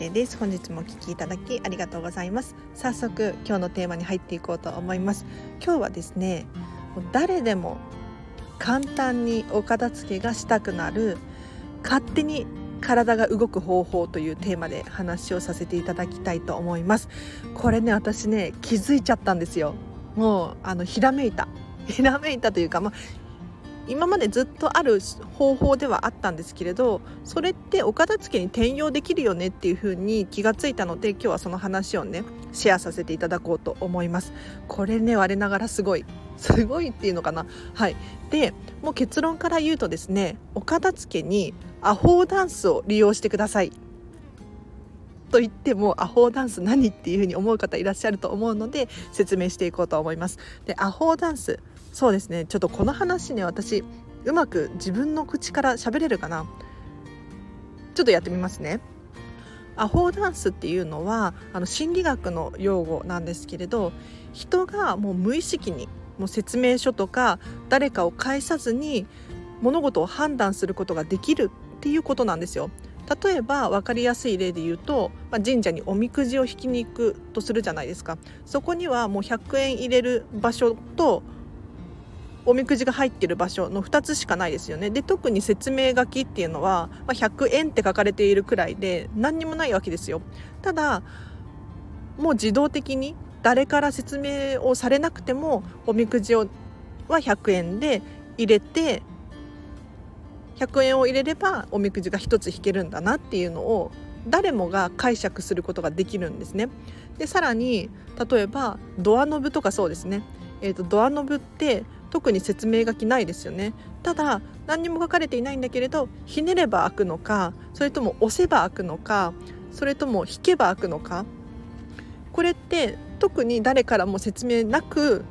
DJ です。本日もお聞きいただきありがとうございます。早速今日のテーマに入っていこうと思います。今日はですね誰でも簡単にお片付けがしたくなる勝手に体が動く方法というテーマで話をさせていただきたいと思います。これね私ね気づいちゃったんですよ。もうあのひらめいた。ひらめいたというか、まあ、今までずっとある方法ではあったんですけれどそれってお片付けに転用できるよねっていうふうに気がついたので今日はその話をねシェアさせていただこうと思います。これね我ながらすごい。すごいっていうのかな？はい。でもう結論から言うとですねお片付けにアホーダンスを利用してください。と言ってもアホーダンス何っていうふうに思う方いらっしゃると思うので説明していこうと思います。でアホダンスそうですね。ちょっとこの話ね私うまく自分の口から喋れるかな。ちょっとやってみますね。アホーダンスっていうのはあの心理学の用語なんですけれど人がもう無意識にもう説明書とか誰かを介さずに物事を判断することができるっていうことなんですよ。例えば分かりやすい例で言うと、まあ、神社におみくじを引きに行くとするじゃないですか。そこにはもう100円入れる場所とおみくじが入ってる場所の2つしかないですよね。で特に説明書きっていうのは、まあ、100円って書かれているくらいで何にもないわけですよ。ただもう自動的に誰から説明をされなくてもおみくじをは100円で入れて100円を入れればおみくじが1つ引けるんだなっていうのを誰もが解釈することができるんですね。でさらに例えばドアノブとかそうですね、えーと、ドアノブって特に説明書きないですよねただ何にも書かれていないんだけれどひねれば開くのかそれとも押せば開くのかそれとも引けば開くのかこれって特に誰からも説明なく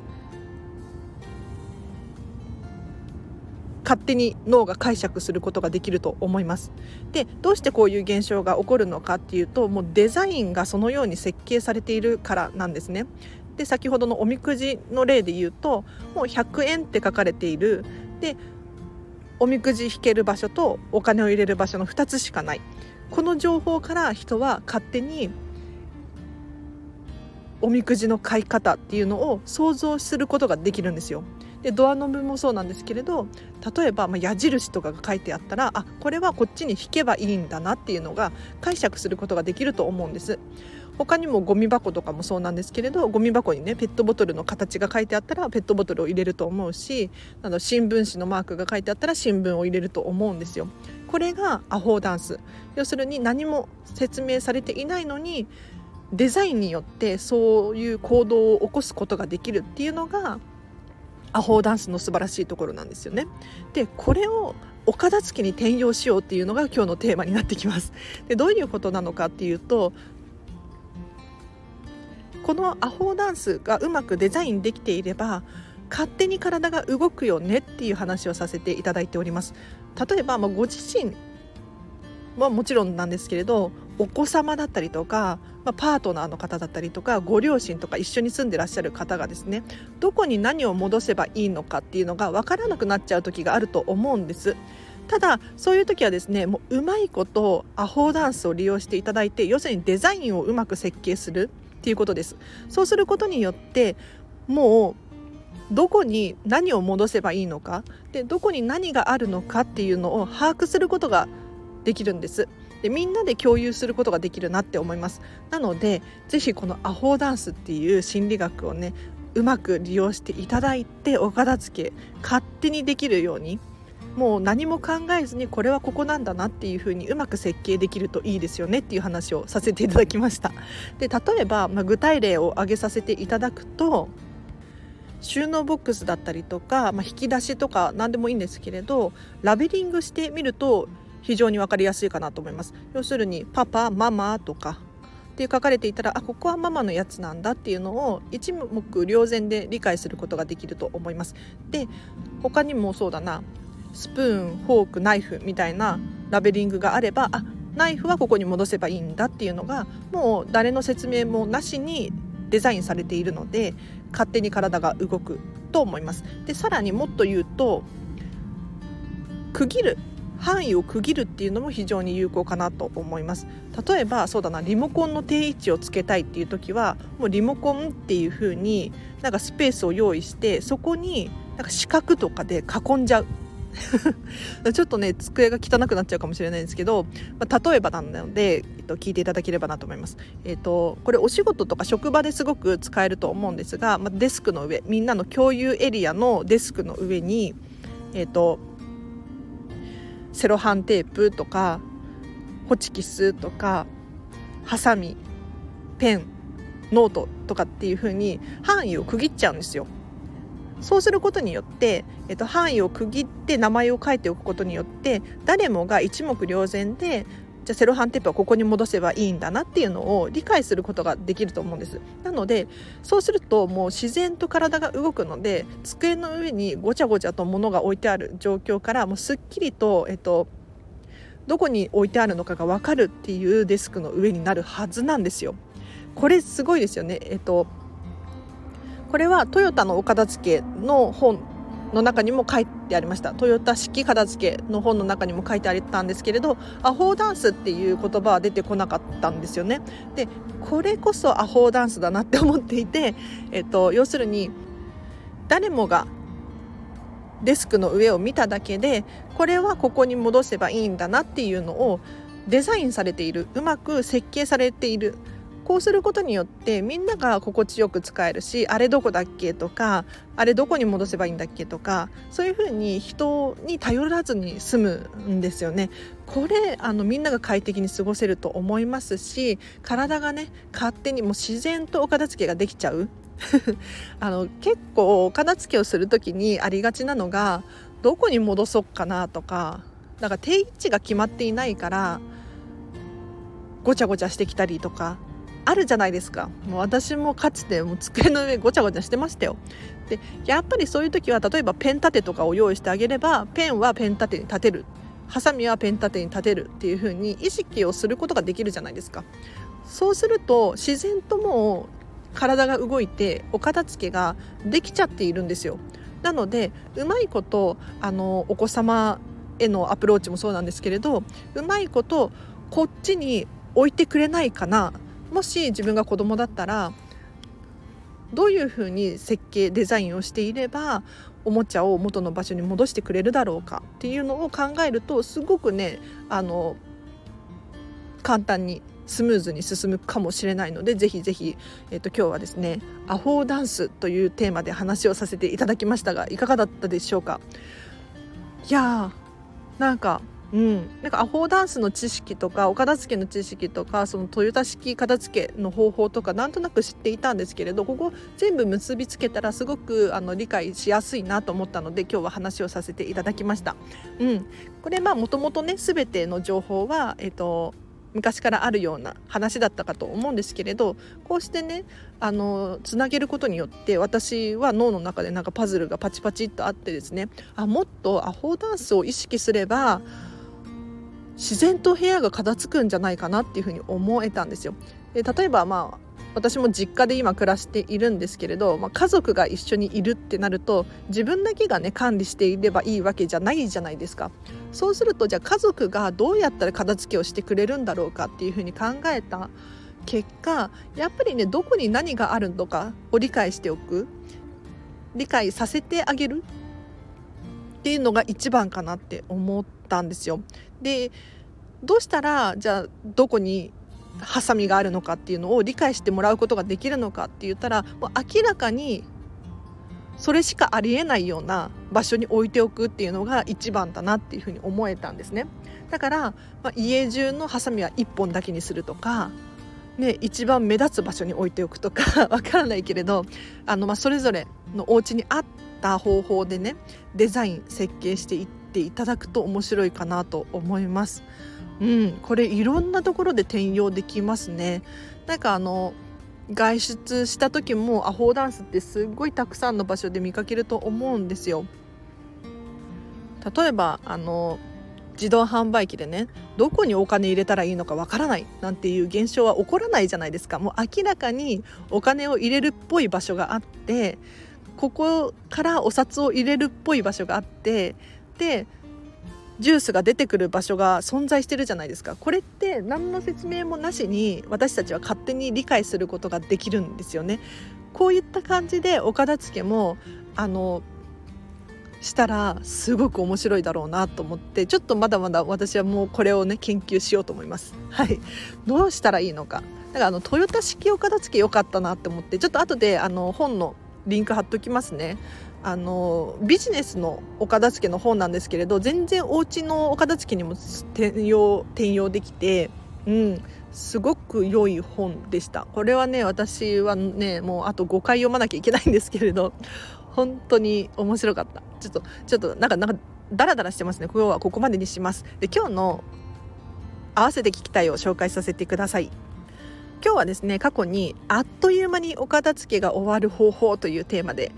勝手に脳が解釈することができると思います。でどうしてこういう現象が起こるのかっていうともうデザインがそのように設計されているからなんですね。で先ほどのおみくじの例で言うともう100円って書かれているでおみくじ引ける場所とお金を入れる場所の2つしかないこの情報から人は勝手におみくじの買い方っていうのを想像することができるんですよ。でドアノブもそうなんですけれど例えば、ま、矢印とかが書いてあったらあこれはこっちに引けばいいんだなっていうのが解釈することができると思うんです。他にもゴミ箱とかもそうなんですけれどゴミ箱にねペットボトルの形が書いてあったらペットボトルを入れると思うしあの新聞紙のマークが書いてあったら新聞を入れると思うんですよ。これがアホーダンス要するに何も説明されていないのにデザインによってそういう行動を起こすことができるっていうのがアホーダンスの素晴らしいところなんですよね。でこれをお片付けに転用しようっていうのが今日のテーマになってきます。でどういうことなのかっていうとこのアホーダンスがうまくデザインできていれば勝手に体が動くよねっていう話をさせていただいております。例えば、まあ、ご自身はもちろんなんですけれどお子様だったりとか、まあ、パートナーの方だったりとかご両親とか一緒に住んでらっしゃる方がですねどこに何を戻せばいいのかっていうのが分からなくなっちゃう時があると思うんです。ただそういう時はですねもううまいことアホーダンスを利用していただいて要するにデザインをうまく設計するっていうことです。そうすることによってもうどこに何を戻せばいいのかでどこに何があるのかっていうのを把握することができるんです。でみんなで共有することができるなって思います。なのでぜひこのアホーダンスっていう心理学をねうまく利用していただいてお片付け勝手にできるようにもう何も考えずにこれはここなんだなっていうふうにうまく設計できるといいですよねっていう話をさせていただきました。で例えば、まあ、具体例を挙げさせていただくと収納ボックスだったりとか、まあ、引き出しとか何でもいいんですけれどラベリングしてみると非常に分かりやすいかなと思います。要するにパパママとかって書かれていたらあここはママのやつなんだっていうのを一目瞭然で理解することができると思います。で他にもそうだな。スプーンフォークナイフみたいなラベリングがあればあナイフはここに戻せばいいんだっていうのがもう誰の説明もなしにデザインされているので勝手に体が動くと思います。でさらにもっと言うと区切る範囲を区切るっていうのも非常に有効かなと思います。例えばそうだなリモコンの定位置をつけたいっていう時はもうリモコンっていう風になんかスペースを用意してそこになんか四角とかで囲んじゃう。ちょっとね机が汚くなっちゃうかもしれないんですけど、まあ、例えばなので、えっと、聞いていただければなと思います。えっと、これお仕事とか職場ですごく使えると思うんですが、まあ、デスクの上みんなの共有エリアのデスクの上に、えっと、セロハンテープとかホチキスとかハサミペンノートとかっていう風に範囲を区切っちゃうんですよ。そうすることによって、えっと、範囲を区切って名前を書いておくことによって誰もが一目瞭然でじゃあセロハンテープはここに戻せばいいんだなっていうのを理解することができると思うんですなのでそうするともう自然と体が動くので机の上にごちゃごちゃと物が置いてある状況からもうすっきりと、えっと、どこに置いてあるのかが分かるっていうデスクの上になるはずなんですよ。これすごいですよね。えっとこれはトヨタのお片付けの本の中にも書いてありました。トヨタ式片付けの本の中にも書いてあったんですけれどアホーダンスっていう言葉は出てこなかったんですよね。でこれこそアホーダンスだなって思っていて、えっと、要するに誰もがデスクの上を見ただけでこれはここに戻せばいいんだなっていうのをデザインされている。うまく設計されている。こうすることによってみんなが心地よく使えるしあれどこだっけとかあれどこに戻せばいいんだっけとかそういうふうに人に頼らずに済むんですよね。これあのみんなが快適に過ごせると思いますし体がね勝手にもう自然とお片付けができちゃう あの結構お片付けをする時にありがちなのがどこに戻そうかなとかだか定位置が決まっていないからごちゃごちゃしてきたりとかあるじゃないですか。もう私もかつてもう机の上ごちゃごちゃしてましたよ。でやっぱりそういう時は例えばペン立てとかを用意してあげればペンはペン立てに立てる。ハサミはペン立てに立てるっていう風に意識をすることができるじゃないですか。そうすると自然ともう体が動いてお片付けができちゃっているんですよ。なのでうまいことあのお子様へのアプローチもそうなんですけれどうまいことこっちに置いてくれないかな。もし自分が子供だったらどういうふうに設計デザインをしていればおもちゃを元の場所に戻してくれるだろうかっていうのを考えるとすごくねあの簡単にスムーズに進むかもしれないのでぜひぜひ、えーと、今日はですねアホーダンスというテーマで話をさせていただきましたがいかがだったでしょうか？いやーなんかうん、なんかアホーダンスの知識とかお片付けの知識とかそのトヨタ式片付けの方法とかなんとなく知っていたんですけれどここ全部結びつけたらすごくあの理解しやすいなと思ったので今日は話をさせていただきました。うん、これまあもともとね全ての情報は、えっと昔からあるような話だったかと思うんですけれどこうしてねあのつなげることによって私は脳の中でなんかパズルがパチパチっとあってですねあもっとアホダンスを意識すれば自然と部屋が片付くんじゃないかなっていうふうに思えたんですよ。で例えばまあ私も実家で今暮らしているんですけれど、まあ、家族が一緒にいるってなると自分だけがね管理していればいいわけじゃないじゃないですかそうするとじゃあ家族がどうやったら片付けをしてくれるんだろうかっていうふうに考えた結果やっぱりねどこに何があるのかを理解しておく理解させてあげるっていうのが一番かなって思ったんですよ。でどうしたらじゃあどこにハサミがあるのかっていうのを理解してもらうことができるのかって言ったらもう明らかにそれしかありえないような場所に置いておくっていうのが一番だなっていうふうに思えたんですね。だから、まあ、家中のハサミは1本だけにするとか、ね、一番目立つ場所に置いておくとか わからないけれどあの、まあ、それぞれのお家に合った方法でねデザイン設計していってていただくと面白いかなと思います。うん、これいろんなところで転用できますね。なんかあの外出した時もアホーダンスってすっごいたくさんの場所で見かけると思うんですよ。例えばあの自動販売機でねどこにお金入れたらいいのかわからないなんていう現象は起こらないじゃないですかもう明らかにお金を入れるっぽい場所があってここからお札を入れるっぽい場所があってでジュースが出てくる場所が存在してるじゃないですか。これって何の説明もなしに私たちは勝手に理解することができるんですよね。こういった感じでお片付けもあのしたらすごく面白いだろうなと思ってちょっとまだまだ私はもうこれをね研究しようと思います。はい。どうしたらいいのか。だからあのトヨタ式お片付け良かったなって思ってちょっと後であの本のリンク貼っときますね。あのビジネスのお片付けの本なんですけれど全然お家のお片付けにも転用転用できて、うん、すごく良い本でした。これはね私はねもうあと5回読まなきゃいけないんですけれど本当に面白かった。ちょっとちょっとなんかなんかダラダラしてますね。今日はここまでにします。で今日の合わせて聞きたいを紹介させてください。今日はですね過去にあっという間にお片付けが終わる方法というテーマで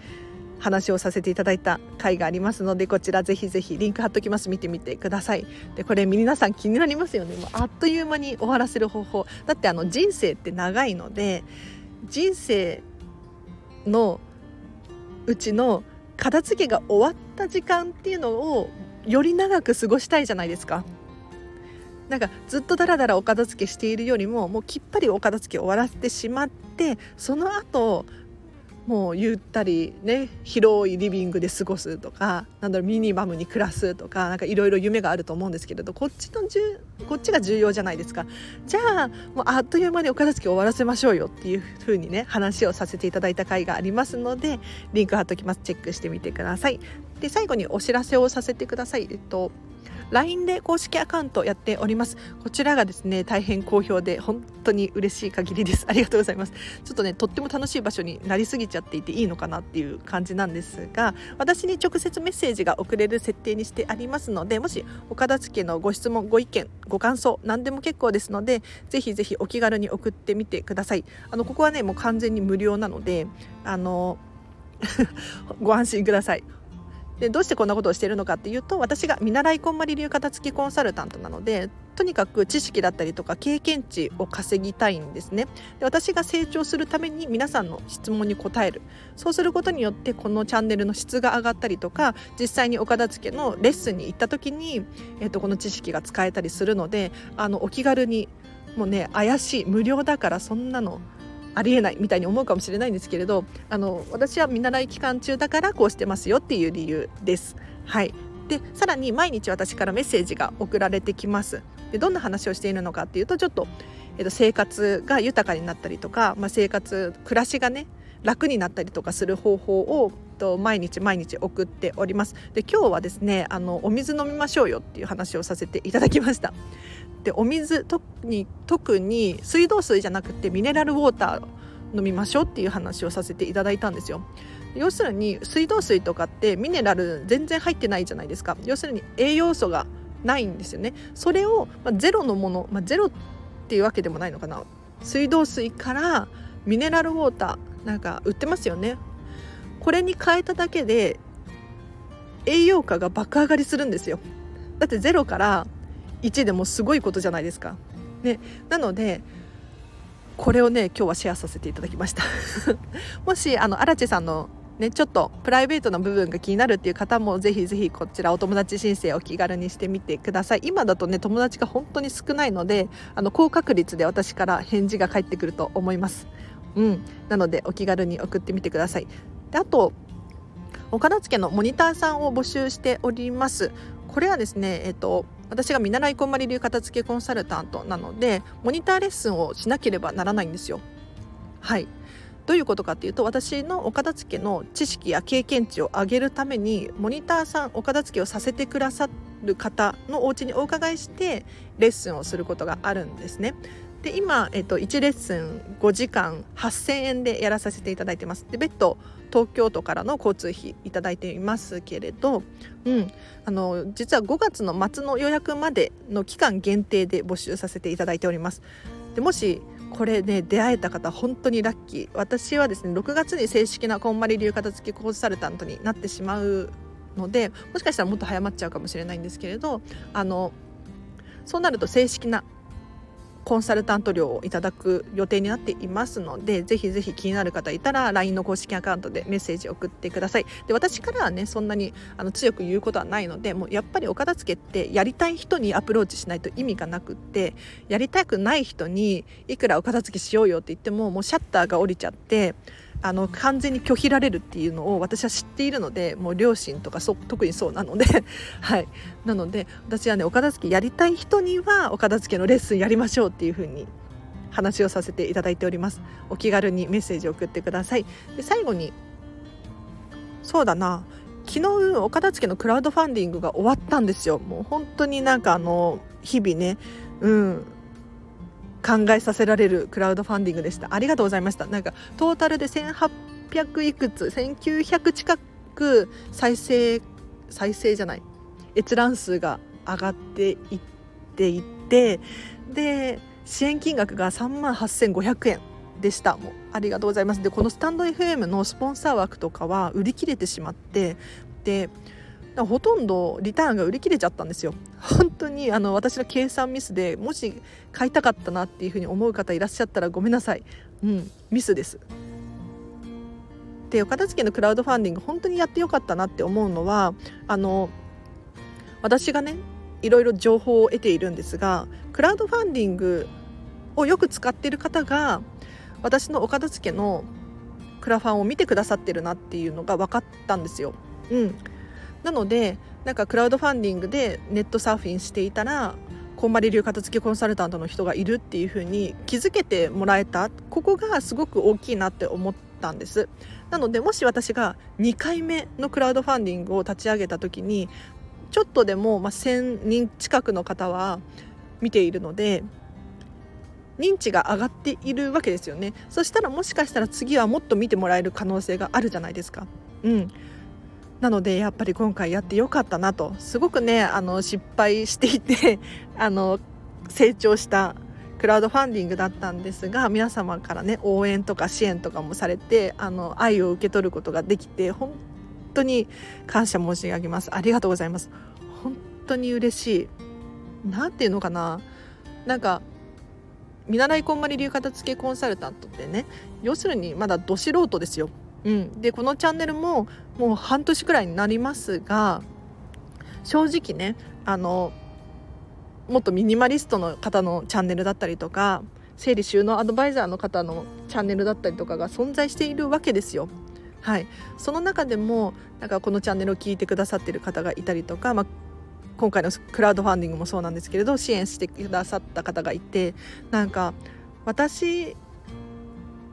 話をさせていただいた回がありますのでこちらぜひぜひリンク貼っときます。見てみてください。でこれ皆さん気になりますよね。もうあっという間に終わらせる方法。だってあの人生って長いので人生のうちの片付けが終わった時間っていうのをより長く過ごしたいじゃないですか。なんかずっとダラダラお片付けしているよりももうきっぱりお片付け終わらせてしまってその後もうゆったりね広いリビングで過ごすとかなんだろうミニマムに暮らすとかなんかいろいろ夢があると思うんですけれどこっちのじゅこっちが重要じゃないですか。じゃあもうあっという間にお片付け終わらせましょうよっていう風にね話をさせていただいた回がありますのでリンク貼っときます。チェックしてみてください。で最後にお知らせをさせてください。えっと LINE で公式アカウントやっております。こちらがですね大変好評で本当に嬉しい限りです。ありがとうございます。ちょっとねとっても楽しい場所になりすぎちゃっていていいのかなっていう感じなんですが私に直接メッセージが送れる設定にしてありますのでもしお片付のご質問ご意見ご感想何でも結構ですのでぜひぜひお気軽に送ってみてください。あのここはねもう完全に無料なのであの ご安心ください。でどうしてこんなことをしているのかっていうと私が見習いこんまり流片付きコンサルタントなのでとにかく知識だったりとか経験値を稼ぎたいんですね。で私が成長するために皆さんの質問に答える。そうすることによってこのチャンネルの質が上がったりとか実際にお片付けのレッスンに行った時に、えー、とこの知識が使えたりするのであのお気軽にもうね怪しい無料だからそんなのありえないみたいに思うかもしれないんですけれどあの私は見習い期間中だからこうしてますよっていう理由です。はい。でさらに毎日私からメッセージが送られてきます。でどんな話をしているのかっていうとちょっと、えっと、生活が豊かになったりとか、まあ、生活暮らしがね楽になったりとかする方法をと毎日毎日送っております。で今日はですねあのお水飲みましょうよっていう話をさせていただきました。でお水特に特に水道水じゃなくてミネラルウォーター飲みましょうっていう話をさせていただいたんですよ。要するに水道水とかってミネラル全然入ってないじゃないですか。要するに栄養素がないんですよね。それを、ま、ゼロのもの、まあ、ゼロっていうわけでもないのかな。水道水からミネラルウォーターなんか売ってますよね。これに変えただけで栄養価が爆上がりするんですよ。だって0から1でもすごいことじゃないですか。ね、なのでこれをね今日はシェアさせていただきました。もしあの荒地さんのね、ちょっとプライベートな部分が気になるっていう方もぜひぜひこちらお友達申請お気軽にしてみてください。今だとね友達が本当に少ないのであの高確率で私から返事が返ってくると思います。うん。なのでお気軽に送ってみてください。であとお片付のモニターさんを募集しております。これはですね、えっと、私が見習いこんまり流片付けコンサルタントなのでモニターレッスンをしなければならないんですよ。はいどういうことかっていうと私のお片付けの知識や経験値を上げるためにモニターさんお片付けをさせてくださる方のお家にお伺いしてレッスンをすることがあるんですね。で今、えっと、1レッスン5時間8000円でやらさせていただいてます。で別途東京都からの交通費いただいていますけれど、うん、あの実は5月の末の予約までの期間限定で募集させていただいております。でもしこれね出会えた方本当にラッキー私はですね6月に正式なこんまり流片付きコンサルタントになってしまうのでもしかしたらもっと早まっちゃうかもしれないんですけれどあのそうなると正式なコンサルタント料をいただく予定になっていますのでぜひぜひ気になる方いたら LINE の公式アカウントでメッセージを送ってください。で私からはねそんなにあの強く言うことはないのでもうやっぱりお片付けってやりたい人にアプローチしないと意味がなくってやりたくない人にいくらお片付けしようよって言ってももうシャッターが降りちゃってあの完全に拒否られるっていうのを私は知っているのでもう両親とかそ特にそうなので はい。なので私はねお片付けやりたい人にはお片付けのレッスンやりましょうっていう風に話をさせていただいております。お気軽にメッセージを送ってください。で最後にそうだな。昨日お片付けのクラウドファンディングが終わったんですよ。もう本当になんかあの日々ね。うん。考えさせられるクラウドファンディングでした。ありがとうございました。なんかトータルで1800いくつ1900近く再生再生じゃない。閲覧数が上がっていっていてで支援金額が3万8500円でした。もうありがとうございます。でこのスタンド FM のスポンサー枠とかは売り切れてしまってでほとんどリターンが売り切れちゃったんですよ。本当にあの私の計算ミスでもし買いたかったなっていうふうに思う方いらっしゃったらごめんなさい。うんミスです。でお片付けのクラウドファンディング本当にやってよかったなって思うのはあの私がねいろいろ情報を得ているんですがクラウドファンディングをよく使っている方が私のお片付けのクラファンを見てくださってるなっていうのが分かったんですよ。うん、なのでなんかクラウドファンディングでネットサーフィンしていたらこんまり流片付けコンサルタントの人がいるっていう風に気づけてもらえた。ここがすごく大きいなって思ったんです。なのでもし私が2回目のクラウドファンディングを立ち上げた時にちょっとでも、まあ、1,000人近くの方は見ているので認知が上がっているわけですよね。そしたらもしかしたら次はもっと見てもらえる可能性があるじゃないですか。うん。なのでやっぱり今回やってよかったなと。すごくねあの失敗していて あの成長したクラウドファンディングだったんですが皆様からね応援とか支援とかもされてあの愛を受け取ることができて本当に感謝申し上げます。ありがとうございます。本当に嬉しい。何て言うのかな。なんか見習いこんまり流片付けコンサルタントってね要するにまだど素人ですよ。うん、でこのチャンネルももう半年くらいになりますが正直ねあのもっとミニマリストの方のチャンネルだったりとか整理収納アドバイザーの方のチャンネルだったりとかが存在しているわけですよ。はい、その中でもなんかこのチャンネルを聞いてくださってる方がいたりとか、まあ、今回のクラウドファンディングもそうなんですけれど支援してくださった方がいてなんか私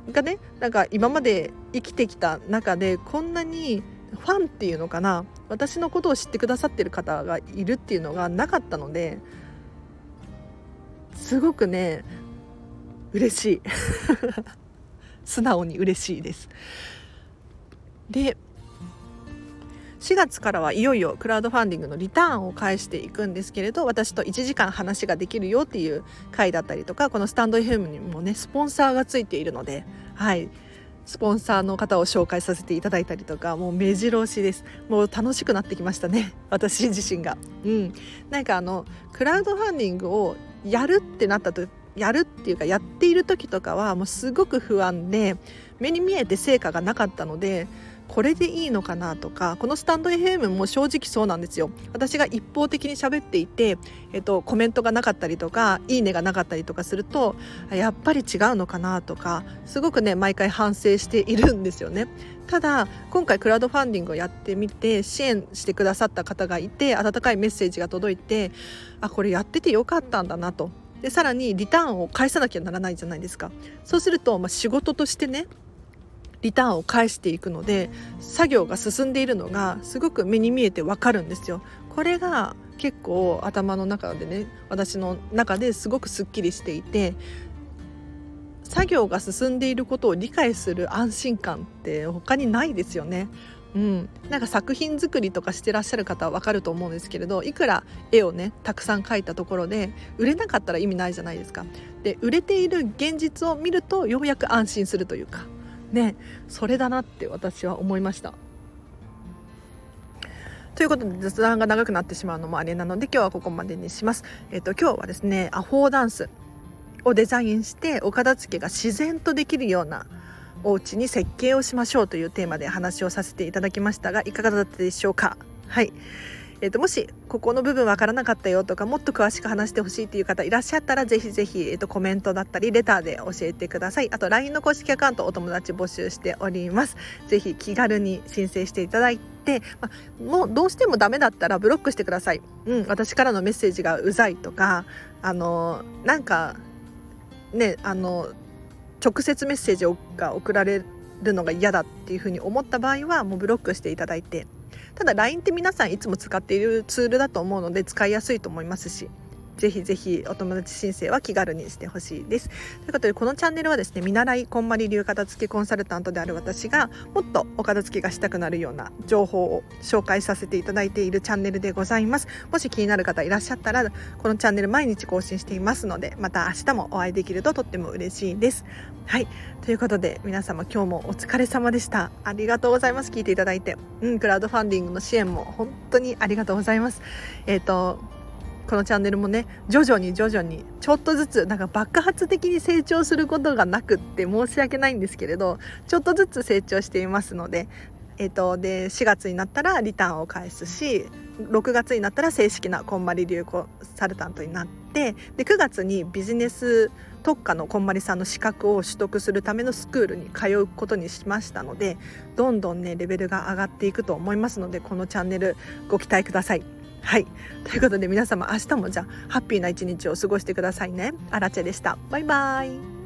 がねなんか今まで生きてきた中でこんなにファンっていうのかな私のことを知ってくださってる方がいるっていうのがなかったのですごくね嬉しい 素直に嬉しいです。で4月からはいよいよクラウドファンディングのリターンを返していくんですけれど私と1時間話ができるよっていう回だったりとかこのスタンド FM にもねスポンサーがついているのではい。スポンサーの方を紹介させていただいたりとかもう目白押しです。もう楽しくなってきましたね 私自身が。うん。なんかあのクラウドファンディングをやるってなったとやるっていうかやっている時とかはもうすごく不安で目に見えて成果がなかったのでこれでいいのかなとかこのスタンド FM も正直そうなんですよ。私が一方的に喋っていて、えっと、コメントがなかったりとかいいねがなかったりとかするとやっぱり違うのかなとかすごくね毎回反省しているんですよね。ただ今回クラウドファンディングをやってみて支援してくださった方がいて温かいメッセージが届いてあこれやっててよかったんだなと。でさらにリターンを返さなきゃならないじゃないですか。そうすると、まあ、仕事としてねリターンを返していくので作業が進んでいるのがすごく目に見えてわかるんですよ。これが結構頭の中でね私の中ですごくすっきりしていて作業が進んでいることを理解する安心感って他にないですよね。うん、なんか作品作りとかしてらっしゃる方は分かると思うんですけれどいくら絵をねたくさん描いたところで売れなかったら意味ないじゃないですか。で売れている現実を見るとようやく安心するというかねそれだなって私は思いました。ということで雑談が長くなってしまうのもあれなので今日はここまでにします。えっ、と今日はですねアホーダンスをデザインしてお片付けが自然とできるようなお家に設計をしましょうというテーマで話をさせていただきましたがいかがだったでしょうか？はいえーと、もしここの部分わからなかったよとかもっと詳しく話してほしいという方いらっしゃったらぜひぜひ、えーと、コメントだったりレターで教えてください。あと LINE の公式アカウントお友達募集しております。ぜひ気軽に申請していただいて、まもうどうしてもダメだったらブロックしてください、うん、私からのメッセージがうざいとかあのなんかねあの直接メッセージが送られるのが嫌だっていうふうに思った場合はもうブロックしていただいて。ただ LINE って皆さんいつも使っているツールだと思うので使いやすいと思いますし。ぜひぜひお友達申請は気軽にしてほしいです。ということでこのチャンネルはですね見習いこんまり流片付けコンサルタントである私がもっとお片付けがしたくなるような情報を紹介させていただいているチャンネルでございます。もし気になる方いらっしゃったらこのチャンネル毎日更新していますのでまた明日もお会いできるととっても嬉しいです。はいということで皆様今日もお疲れ様でした。ありがとうございます聞いていただいて、うん、クラウドファンディングの支援も本当にありがとうございます。えっ、ー、とこのチャンネルもね徐々に徐々にちょっとずつなんか爆発的に成長することがなくって申し訳ないんですけれどちょっとずつ成長していますのでえーと、で4月になったらリターンを返すし6月になったら正式なこんまり流コンサルタントになってで9月にビジネス特化のこんまりさんの資格を取得するためのスクールに通うことにしましたのでどんどんねレベルが上がっていくと思いますのでこのチャンネルご期待ください。はい。ということで皆様明日もじゃあハッピーな一日を過ごしてくださいね。アラチェでした。バイバイ。